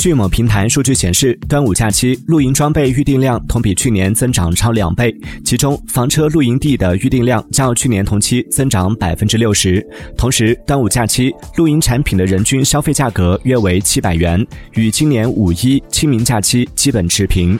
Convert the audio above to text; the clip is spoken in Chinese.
据某平台数据显示，端午假期露营装备预订量同比去年增长超两倍，其中房车露营地的预订量较去年同期增长百分之六十。同时，端午假期露营产品的人均消费价格约为七百元，与今年五一、清明假期基本持平。